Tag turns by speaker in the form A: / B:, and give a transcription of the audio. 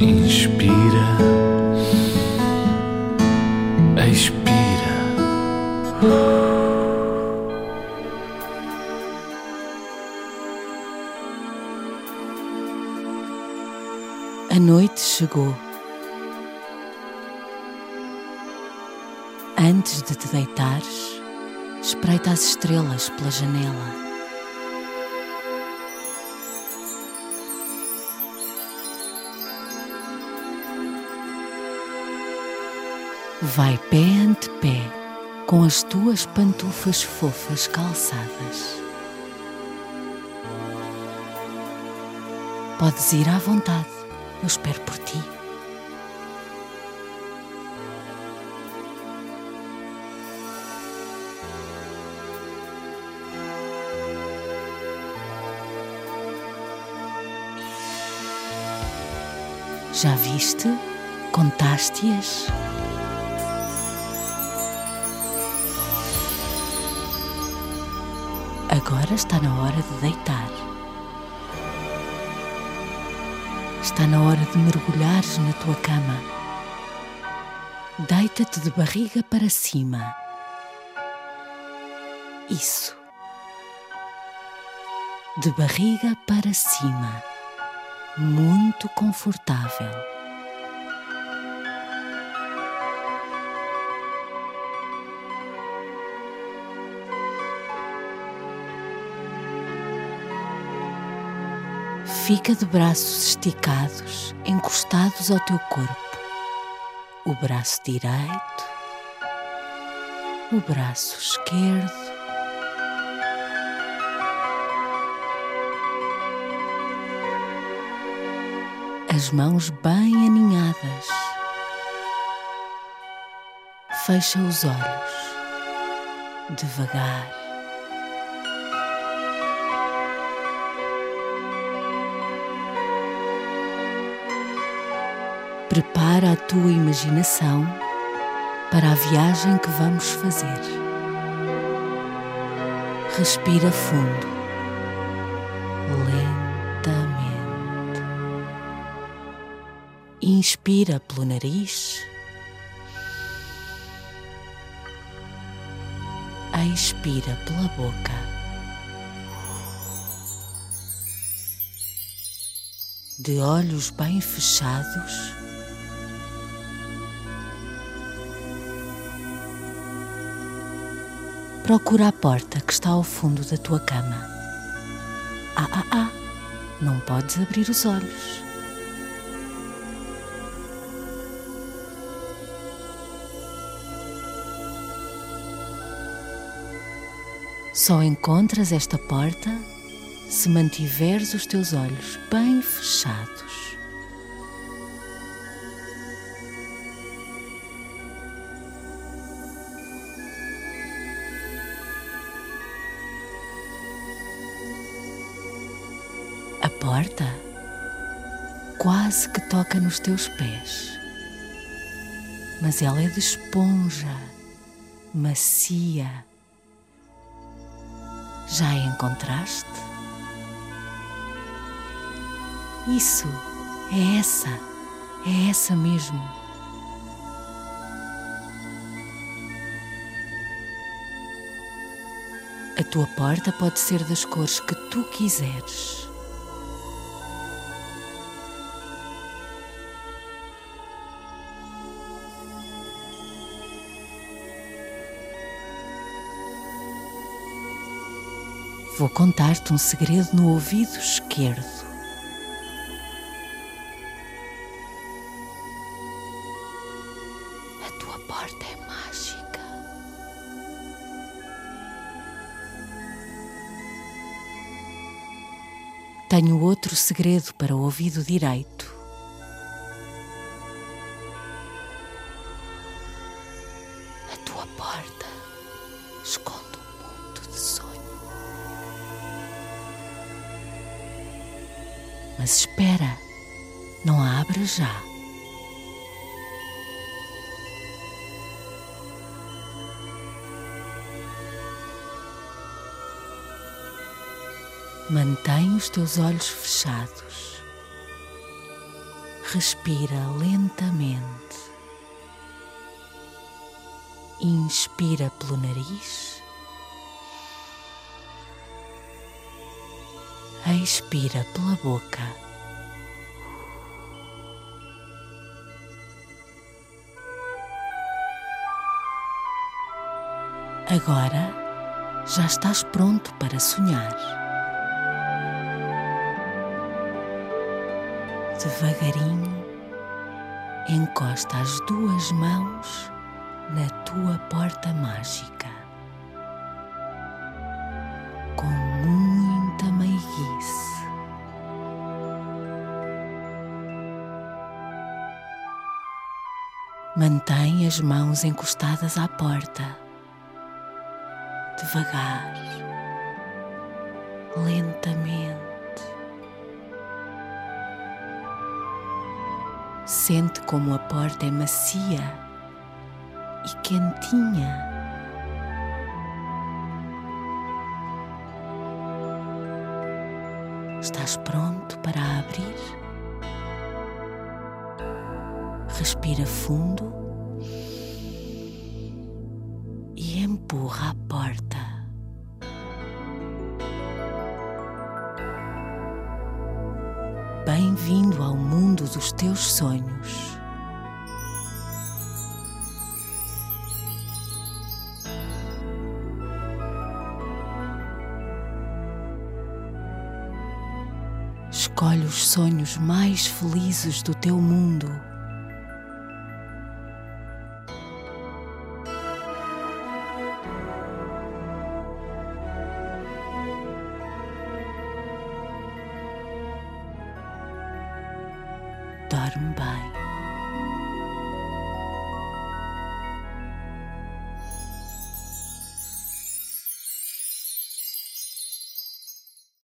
A: Inspira, expira.
B: A noite chegou. Antes de te deitares, espreita as estrelas pela janela. Vai pé ante pé com as tuas pantufas fofas calçadas. Podes ir à vontade, eu espero por ti. Já viste? Contaste-as? Agora está na hora de deitar. Está na hora de mergulhares na tua cama. Deita-te de barriga para cima. Isso. De barriga para cima. Muito confortável. Fica de braços esticados, encostados ao teu corpo. O braço direito, o braço esquerdo. As mãos bem aninhadas. Fecha os olhos, devagar. Prepara a tua imaginação para a viagem que vamos fazer. Respira fundo, lentamente. Inspira pelo nariz. Expira pela boca. De olhos bem fechados, procura a porta que está ao fundo da tua cama. Ah, ah, ah, não podes abrir os olhos. Só encontras esta porta se mantiveres os teus olhos bem fechados. A porta quase que toca nos teus pés, mas ela é de esponja, macia. Já a encontraste? Isso, é essa, é essa mesmo. A tua porta pode ser das cores que tu quiseres. Vou contar-te um segredo no ouvido esquerdo. A tua porta é mágica. Tenho outro segredo para o ouvido direito. Mas espera, não abra já. Mantém os teus olhos fechados. Respira lentamente. Inspira pelo nariz. Expira pela boca. Agora já estás pronto para sonhar. Devagarinho, encosta as duas mãos na tua porta mágica. Mantém as mãos encostadas à porta. Devagar, lentamente. Sente como a porta é macia e quentinha. Estás pronto para abrir? Respira fundo e empurra a porta. Bem-vindo ao mundo dos teus sonhos. Escolhe os sonhos mais felizes do teu mundo. Dorme bem.